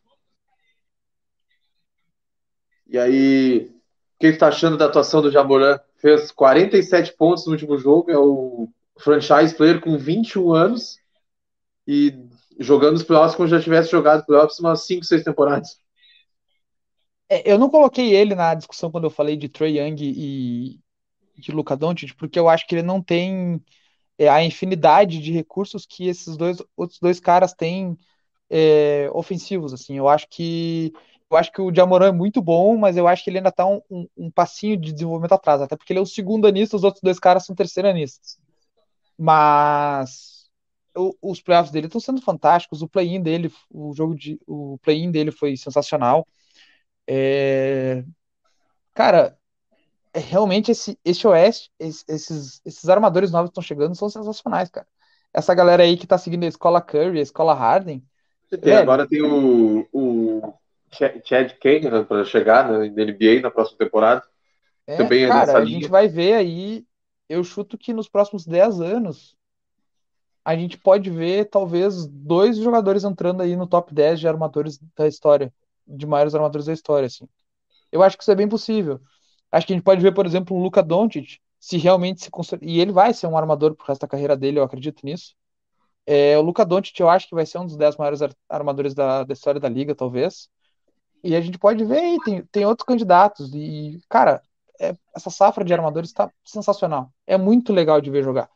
E aí, o que você tá achando da atuação do Jamoran? Fez 47 pontos no último jogo, é o franchise player com 21 anos e jogando os playoffs como já tivesse jogado playoffs umas 5, 6 temporadas. É, eu não coloquei ele na discussão quando eu falei de Trey Young e de Luka Doncic, porque eu acho que ele não tem é, a infinidade de recursos que esses dois outros dois caras têm é, ofensivos, assim. Eu acho que eu acho que o Jamoran é muito bom, mas eu acho que ele ainda está um, um, um, passinho de desenvolvimento atrás, até porque ele é o segundo anista, os outros dois caras são terceiro anistas. Mas o, os playoffs dele estão sendo fantásticos, o play-in dele, o jogo de o play-in dele foi sensacional. É... Cara, é, realmente esse, esse Oeste, esses, esses armadores novos que estão chegando são sensacionais, cara. Essa galera aí que tá seguindo a escola Curry, a escola Harden. Tem, agora tem o, o Chad Kane né, para chegar na NBA na próxima temporada. É, Também é cara, a linha. gente vai ver aí. Eu chuto que nos próximos 10 anos a gente pode ver talvez dois jogadores entrando aí no top 10 de armadores da história, de maiores armadores da história, assim. Eu acho que isso é bem possível. Acho que a gente pode ver, por exemplo, um Luka Doncic, se realmente se construir, e ele vai ser um armador pro resto da carreira dele, eu acredito nisso. É, o Luka Doncic eu acho que vai ser um dos 10 maiores armadores da, da história da liga, talvez. E a gente pode ver aí, tem, tem outros candidatos. E, cara, é, essa safra de armadores está sensacional. É muito legal de ver jogar.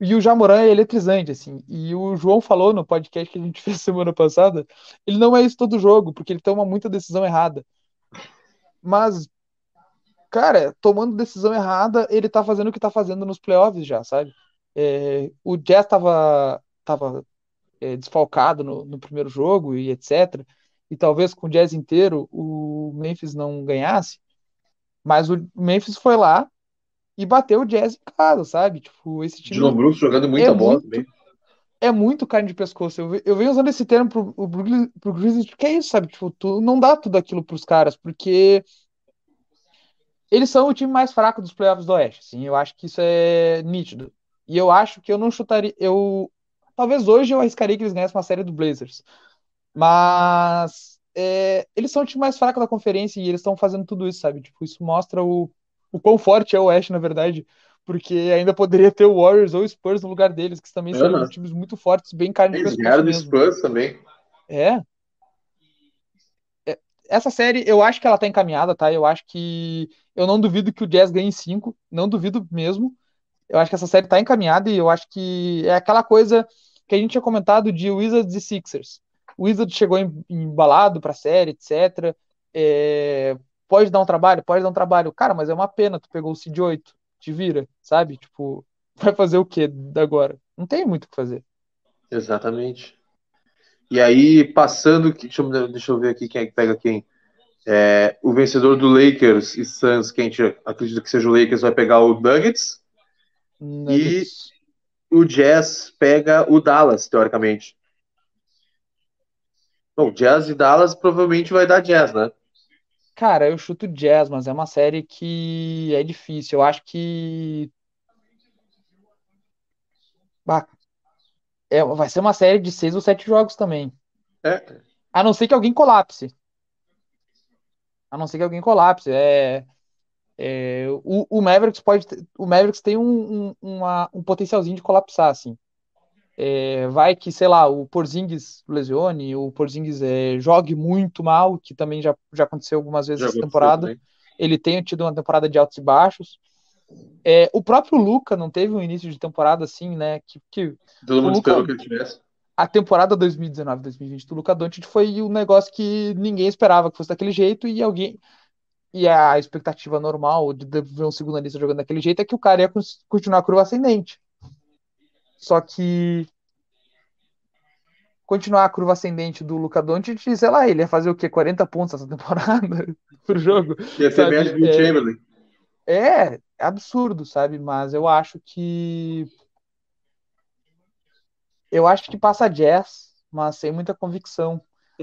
E o Jamoran é eletrizante, assim. E o João falou no podcast que a gente fez semana passada, ele não é isso todo jogo, porque ele toma muita decisão errada. Mas, cara, tomando decisão errada, ele tá fazendo o que tá fazendo nos playoffs já, sabe? É, o Jazz tava, tava é, desfalcado no, no primeiro jogo e etc e talvez com o Jazz inteiro o Memphis não ganhasse, mas o Memphis foi lá e bateu o Jazz em casa, sabe? Tipo, esse time. Dylan Brooks jogando muita é bola muito, também. É muito carne de pescoço. Eu, eu venho usando esse termo pro, pro, pro Grizzlies porque é isso, sabe? Tipo, tu não dá tudo aquilo pros caras, porque eles são o time mais fraco dos playoffs do Oeste. Assim, eu acho que isso é nítido. E eu acho que eu não chutaria. Eu talvez hoje eu arriscaria que eles ganhassem uma série do Blazers. Mas é, eles são o time mais fraco da conferência e eles estão fazendo tudo isso, sabe? Tipo, isso mostra o, o quão forte é o Oeste, na verdade. Porque ainda poderia ter o Warriors ou o Spurs no lugar deles, que também são times muito fortes, bem carne de pescoço mesmo. Spurs também. É. é. Essa série, eu acho que ela tá encaminhada, tá? Eu acho que. Eu não duvido que o Jazz ganhe 5. Não duvido mesmo. Eu acho que essa série tá encaminhada e eu acho que é aquela coisa que a gente tinha comentado de Wizards e Sixers o Wizard chegou embalado para a série, etc. É, pode dar um trabalho? Pode dar um trabalho. Cara, mas é uma pena, tu pegou o Cid 8, te vira, sabe? Tipo, vai fazer o que agora? Não tem muito o que fazer. Exatamente. E aí, passando, deixa eu, deixa eu ver aqui quem é que pega quem. É, o vencedor do Lakers e Suns, que a gente acredita que seja o Lakers, vai pegar o Nuggets. Nuggets. E o Jazz pega o Dallas, teoricamente. Bom, Jazz e Dallas provavelmente vai dar Jazz, né? Cara, eu chuto Jazz, mas é uma série que é difícil. Eu acho que. Bah, é, vai ser uma série de seis ou sete jogos também. É. A não ser que alguém colapse. A não ser que alguém colapse. É, é, o, o Mavericks pode. O Mavericks tem um, um, uma, um potencialzinho de colapsar, assim. É, vai que, sei lá, o Porzingis lesione, o Porzingis é, jogue muito mal, que também já, já aconteceu algumas vezes já essa temporada. Também. Ele tem tido uma temporada de altos e baixos. É, o próprio Luca não teve um início de temporada assim, né? Que, que Todo mundo Luka, esperou que ele tivesse. A temporada 2019-2020 do Luca Doncic foi um negócio que ninguém esperava que fosse daquele jeito e alguém e a expectativa normal de ver um segundo lista jogando daquele jeito é que o cara ia continuar a curva ascendente. Só que continuar a curva ascendente do Luca Doncic, sei lá, ele ia fazer o quê? 40 pontos essa temporada pro jogo. Ia ser menos que o Chamberlain. É, é absurdo, sabe? Mas eu acho que eu acho que passa Jazz, mas sem muita convicção.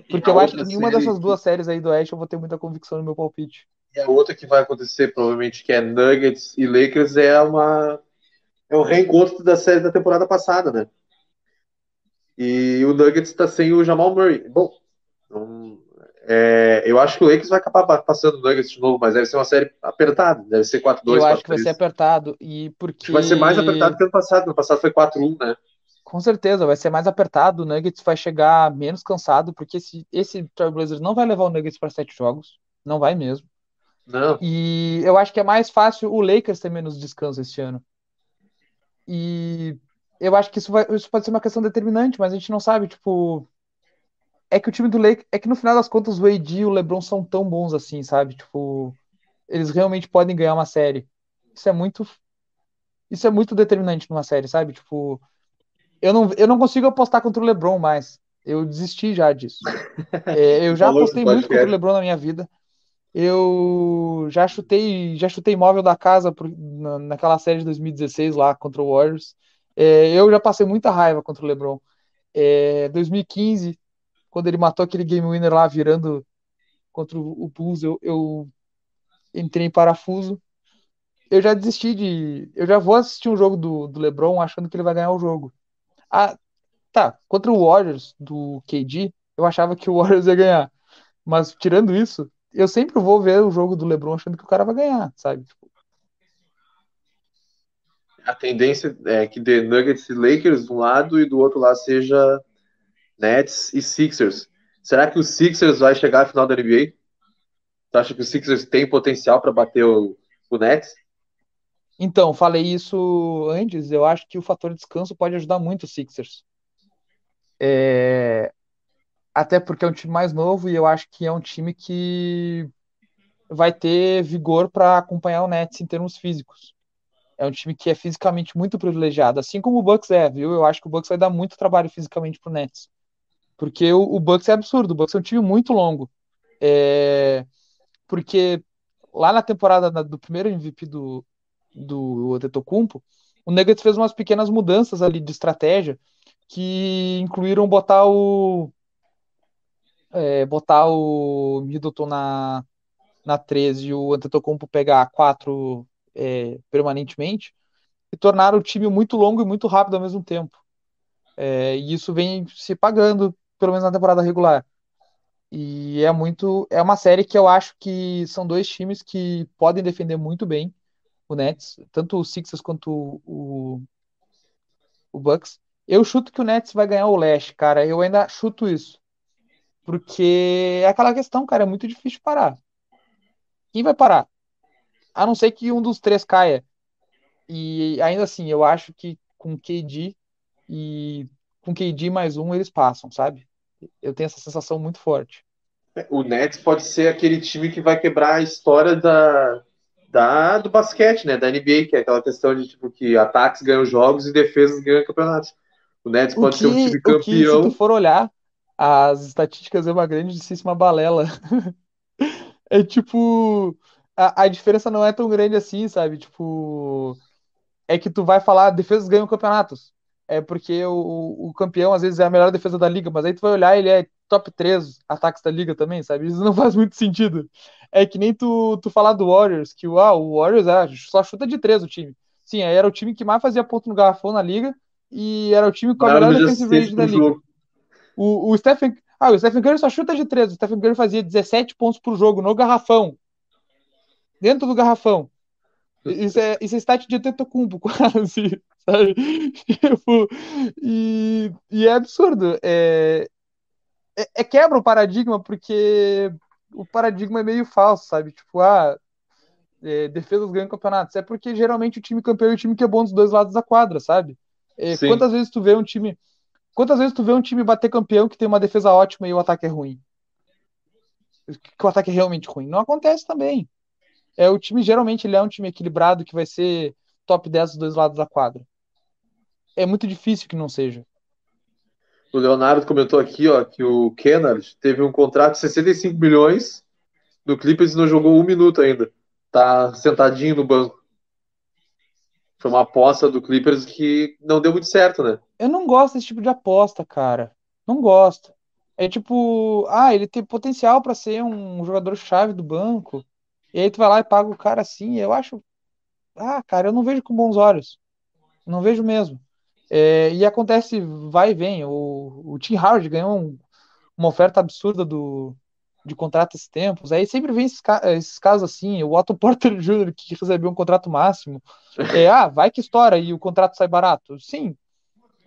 Porque eu acho que nenhuma dessas duas séries aí do Oeste eu vou ter muita convicção no meu palpite. E a outra que vai acontecer, provavelmente, que é Nuggets e Lakers, é uma é um reencontro da série da temporada passada, né? E o Nuggets está sem o Jamal Murray. Bom, é, eu acho que o Lakers vai acabar passando o Nuggets de novo, mas deve ser uma série apertada. Deve ser 4-2, Eu acho que vai ser apertado. E porque... Vai ser mais apertado que ano passado. No passado foi 4-1, né? Com certeza, vai ser mais apertado. O Nuggets vai chegar menos cansado, porque esse, esse Trailblazers não vai levar o Nuggets para sete jogos. Não vai mesmo. Não. E eu acho que é mais fácil o Lakers ter menos descanso esse ano. E eu acho que isso, vai, isso pode ser uma questão determinante, mas a gente não sabe, tipo. É que o time do Lakers. É que no final das contas o AD e o LeBron são tão bons assim, sabe? Tipo. Eles realmente podem ganhar uma série. Isso é muito. Isso é muito determinante numa série, sabe? Tipo. Eu não, eu não consigo apostar contra o LeBron mais. Eu desisti já disso. É, eu já apostei muito contra o LeBron na minha vida. Eu já chutei, já chutei móvel da casa por, na, naquela série de 2016 lá contra o Warriors. É, eu já passei muita raiva contra o LeBron. É, 2015, quando ele matou aquele game winner lá virando contra o, Bulls, eu, eu entrei em parafuso. Eu já desisti de. Eu já vou assistir um jogo do, do LeBron achando que ele vai ganhar o jogo. Ah, tá. Contra o Warriors do KD, eu achava que o Warriors ia ganhar. Mas tirando isso, eu sempre vou ver o jogo do LeBron achando que o cara vai ganhar, sabe? Tipo, a tendência é que dê Nuggets e Lakers de um lado e do outro lado seja Nets e Sixers. Será que o Sixers vai chegar à final da NBA? Você acha que o Sixers tem potencial para bater o, o Nets? Então, falei isso antes. Eu acho que o fator descanso pode ajudar muito o Sixers. É, até porque é um time mais novo e eu acho que é um time que vai ter vigor para acompanhar o Nets em termos físicos. É um time que é fisicamente muito privilegiado, assim como o Bucks é, viu? Eu acho que o Bucks vai dar muito trabalho fisicamente pro Nets. Porque o, o Bucks é absurdo, o Bucks é um time muito longo. É, porque lá na temporada do primeiro MVP do, do Antetokounmpo, o Nuggets fez umas pequenas mudanças ali de estratégia que incluíram botar o é, botar o Middleton na, na 13 e o Antetokounmpo pegar 4 é, permanentemente, e tornar o time muito longo e muito rápido ao mesmo tempo. É, e isso vem se pagando, pelo menos na temporada regular. E é muito. É uma série que eu acho que são dois times que podem defender muito bem o Nets, tanto o Sixers quanto o, o Bucks. Eu chuto que o Nets vai ganhar o leste, cara. Eu ainda chuto isso. Porque é aquela questão, cara, é muito difícil parar. Quem vai parar? A não ser que um dos três caia. E ainda assim, eu acho que com KD e com KD mais um eles passam, sabe? Eu tenho essa sensação muito forte. O Nets pode ser aquele time que vai quebrar a história da, da do basquete, né? Da NBA, que é aquela questão de tipo que ataques ganham jogos e defesas ganham campeonatos. O Nets pode que, ser um time campeão. Que, se tu for olhar, as estatísticas é uma grandíssima balela. é tipo. A, a diferença não é tão grande assim, sabe? Tipo. É que tu vai falar, defesas ganham campeonatos. É porque o, o campeão às vezes é a melhor defesa da liga, mas aí tu vai olhar ele é top 3 ataques da liga também, sabe? Isso não faz muito sentido. É que nem tu, tu falar do Warriors, que ah, o Warriors é, só chuta de 3 o time. Sim, aí era o time que mais fazia ponto no garrafão na liga e era o time com a melhor defensive range da liga. Jogo. O, o Stephen. Ah, o Stephen Curry só chuta de três. O Stephen Curry fazia 17 pontos por jogo no garrafão. Dentro do garrafão. Isso é, isso é stat de Tetocumbo, quase. Sabe? Tipo, e, e é absurdo. É, é, é, quebra o paradigma, porque o paradigma é meio falso, sabe? Tipo, ah, é, defesas ganham campeonatos. É porque geralmente o time campeão é o time que é bom dos dois lados da quadra, sabe? É, quantas vezes tu vê um time Quantas vezes tu vê um time bater campeão que tem uma defesa ótima e o ataque é ruim? Que o ataque é realmente ruim. Não acontece também. É, o time geralmente ele é um time equilibrado que vai ser top 10 dos dois lados da quadra. É muito difícil que não seja. O Leonardo comentou aqui ó, que o Kennard teve um contrato de 65 milhões no Clippers e não jogou um minuto ainda. Tá sentadinho no banco. Foi uma aposta do Clippers que não deu muito certo, né? Eu não gosto desse tipo de aposta, cara. Não gosto. É tipo, ah, ele tem potencial para ser um jogador chave do banco. E aí tu vai lá e paga o cara assim, eu acho. Ah, cara, eu não vejo com bons olhos. Não vejo mesmo. É, e acontece, vai e vem. O, o Tim Howard ganhou um, uma oferta absurda do, de contrato esses tempos. Aí sempre vem esses, esses, casos assim, o Otto Porter Jr., que recebeu um contrato máximo. É, ah, vai que estoura e o contrato sai barato. Sim.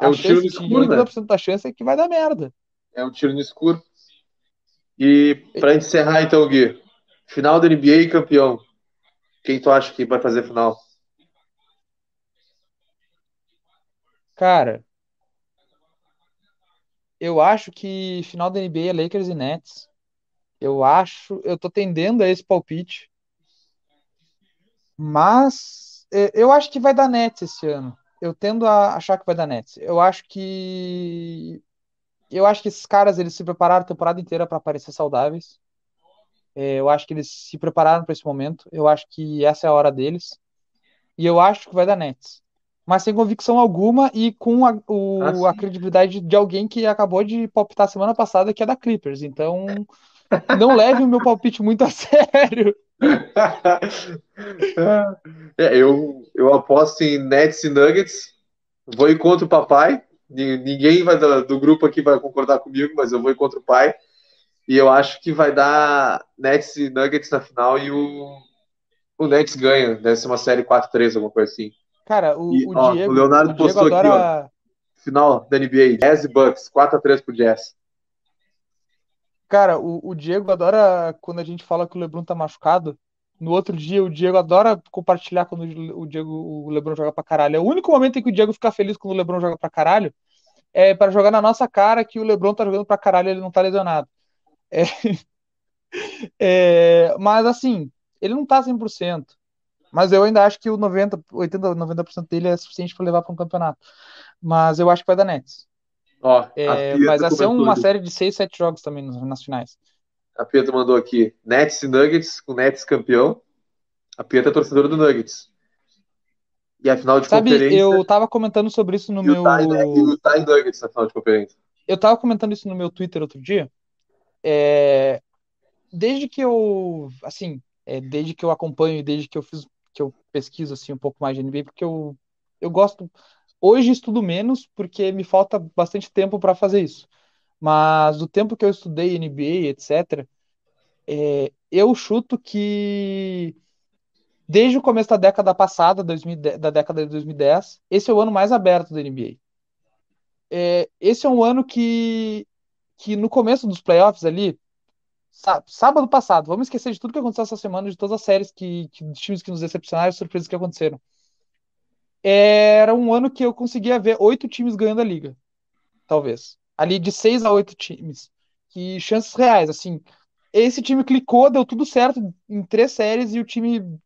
É um tiro no escuro, né? da chance é que vai dar merda. É um tiro no escuro. E para encerrar então, Gui, final da NBA campeão. Quem tu acha que vai fazer final? Cara, eu acho que final da NBA é Lakers e Nets. Eu acho, eu tô tendendo a esse palpite. Mas eu acho que vai dar Nets esse ano. Eu tendo a achar que vai dar Nets. Eu acho que eu acho que esses caras eles se prepararam a temporada inteira para aparecer saudáveis. É, eu acho que eles se prepararam para esse momento. Eu acho que essa é a hora deles. E eu acho que vai dar Nets. Mas sem convicção alguma e com a, o, ah, a credibilidade de alguém que acabou de palpitar semana passada, que é da Clippers. Então, não leve o meu palpite muito a sério. é, eu, eu aposto em Nets e Nuggets. Vou ir contra o papai. Ninguém vai do, do, grupo aqui vai concordar comigo, mas eu vou ir contra o pai. E eu acho que vai dar Nets e Nuggets na final e o, o Nets ganha. Deve ser uma série 4-3, alguma coisa assim. Cara, o, e, o ó, Diego. O Leonardo o postou adora... aqui, ó. Final da NBA, Jazz e Bucks, 4x3 pro Jazz. Cara, o, o Diego adora quando a gente fala que o Lebron tá machucado. No outro dia, o Diego adora compartilhar quando o Diego, o Lebron joga pra caralho. É o único momento em que o Diego fica feliz quando o Lebron joga pra caralho. É para jogar na nossa cara que o Lebron tá jogando pra caralho ele não tá lesionado. É... é... Mas assim, ele não tá 100%. Mas eu ainda acho que o 90, 80, 90% dele é suficiente para levar para um campeonato. Mas eu acho que vai dar Nets. Ó, é, mas vai ser uma série de 6, 7 jogos também nas finais. A Pietra mandou aqui: Nets e Nuggets, com Nets campeão. A Pietra é torcedora do Nuggets. E a final de Sabe, conferência. Eu tava comentando sobre isso no meu. Tá, e o Utah e Nuggets na final de conferência. Eu tava comentando isso no meu Twitter outro dia. É... Desde que eu. Assim, é, desde que eu acompanho e desde que eu fiz. Que eu pesquiso assim, um pouco mais de NBA, porque eu, eu gosto. Hoje estudo menos, porque me falta bastante tempo para fazer isso. Mas do tempo que eu estudei NBA, etc., é, eu chuto que desde o começo da década passada, 2010, da década de 2010, esse é o ano mais aberto da NBA. É, esse é um ano que, que no começo dos playoffs ali, sábado passado, vamos esquecer de tudo que aconteceu essa semana, de todas as séries que, que times que nos decepcionaram, as surpresas que aconteceram. Era um ano que eu conseguia ver oito times ganhando a liga, talvez ali de seis a oito times. Que chances reais, assim. Esse time clicou, deu tudo certo em três séries e o time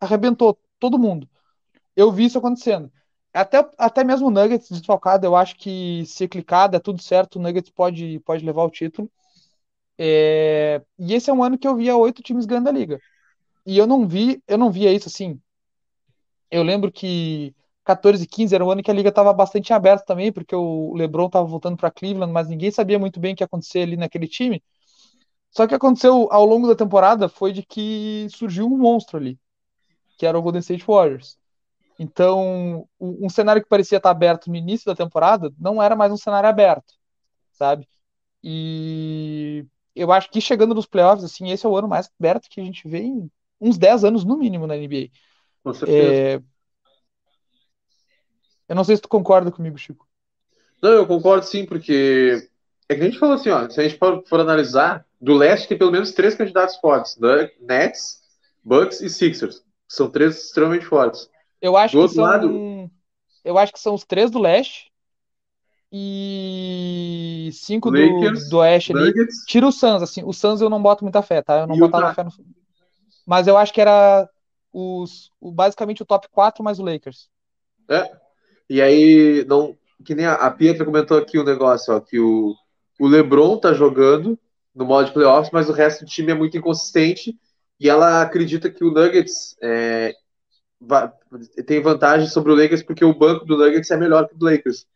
arrebentou todo mundo. Eu vi isso acontecendo. Até, até mesmo o Nuggets desfalcado, eu acho que se clicar, der tudo certo, o Nuggets pode, pode levar o título. É... E esse é um ano que eu via oito times ganhando a liga. E eu não vi, eu não via isso assim. Eu lembro que 14 e 15 era um ano que a liga estava bastante aberta também, porque o LeBron estava voltando para Cleveland, mas ninguém sabia muito bem o que ia acontecer ali naquele time. Só que aconteceu ao longo da temporada foi de que surgiu um monstro ali, que era o Golden State Warriors. Então, um cenário que parecia estar aberto no início da temporada não era mais um cenário aberto, sabe? E eu acho que chegando nos playoffs, assim, esse é o ano mais aberto que a gente vê em uns 10 anos no mínimo na NBA. Com certeza. É, eu não sei se tu concorda comigo, Chico. Não, eu concordo sim, porque é que a gente falou assim, ó, se a gente for, for analisar, do leste tem pelo menos três candidatos fortes, né? Nets, Bucks e Sixers. São três extremamente fortes. Eu acho do que são lado... eu acho que são os três do leste e cinco Lakers, do, do oeste ali. Tira o Suns, assim, o Suns eu não boto muita fé, tá? Eu não botava fé no Mas eu acho que era os, o, basicamente o top 4 mais o Lakers. É, e aí, não, que nem a, a Pietra comentou aqui o negócio, ó, que o, o LeBron tá jogando no modo de playoffs, mas o resto do time é muito inconsistente e ela acredita que o Nuggets é, vai, tem vantagem sobre o Lakers porque o banco do Nuggets é melhor que o do Lakers.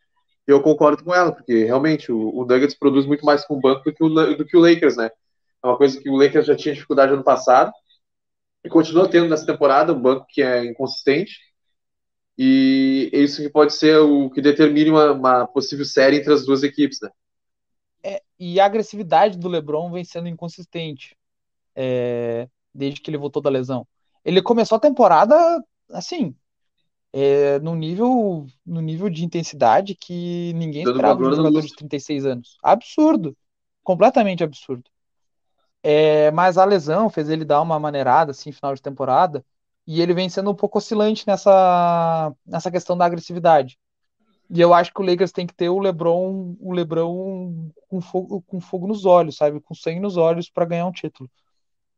Eu concordo com ela, porque realmente o, o Nuggets produz muito mais com o banco do que o, do que o Lakers, né? É uma coisa que o Lakers já tinha dificuldade ano passado E continua tendo nessa temporada um banco que é inconsistente. E é isso que pode ser o que determine uma, uma possível série entre as duas equipes, né? É, e a agressividade do LeBron vem sendo inconsistente é, desde que ele voltou da lesão. Ele começou a temporada assim, é, no nível no nível de intensidade que ninguém Dando esperava de um jogador de 36 anos. Absurdo. Completamente absurdo. É, mas a lesão fez ele dar uma maneirada assim, final de temporada, e ele vem sendo um pouco oscilante nessa, nessa questão da agressividade. E eu acho que o Lakers tem que ter o LeBron, o LeBron com fogo, com fogo nos olhos, sabe? Com sangue nos olhos para ganhar um título.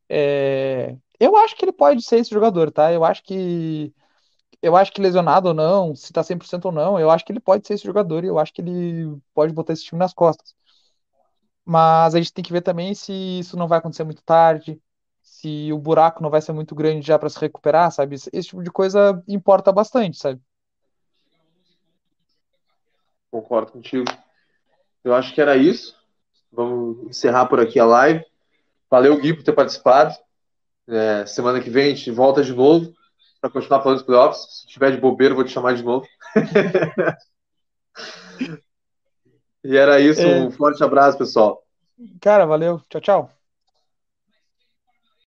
É, eu acho que ele pode ser esse jogador, tá? Eu acho que eu acho que lesionado ou não, se tá 100% ou não, eu acho que ele pode ser esse jogador e eu acho que ele pode botar esse time nas costas. Mas a gente tem que ver também se isso não vai acontecer muito tarde, se o buraco não vai ser muito grande já para se recuperar, sabe? Esse tipo de coisa importa bastante, sabe? Concordo contigo. Eu acho que era isso. Vamos encerrar por aqui a live. Valeu, Gui, por ter participado. É, semana que vem a gente volta de novo para continuar falando dos playoffs. Se tiver de bobeira, vou te chamar de novo. e era isso. É. Um forte abraço, pessoal. Cara, valeu. Tchau, tchau.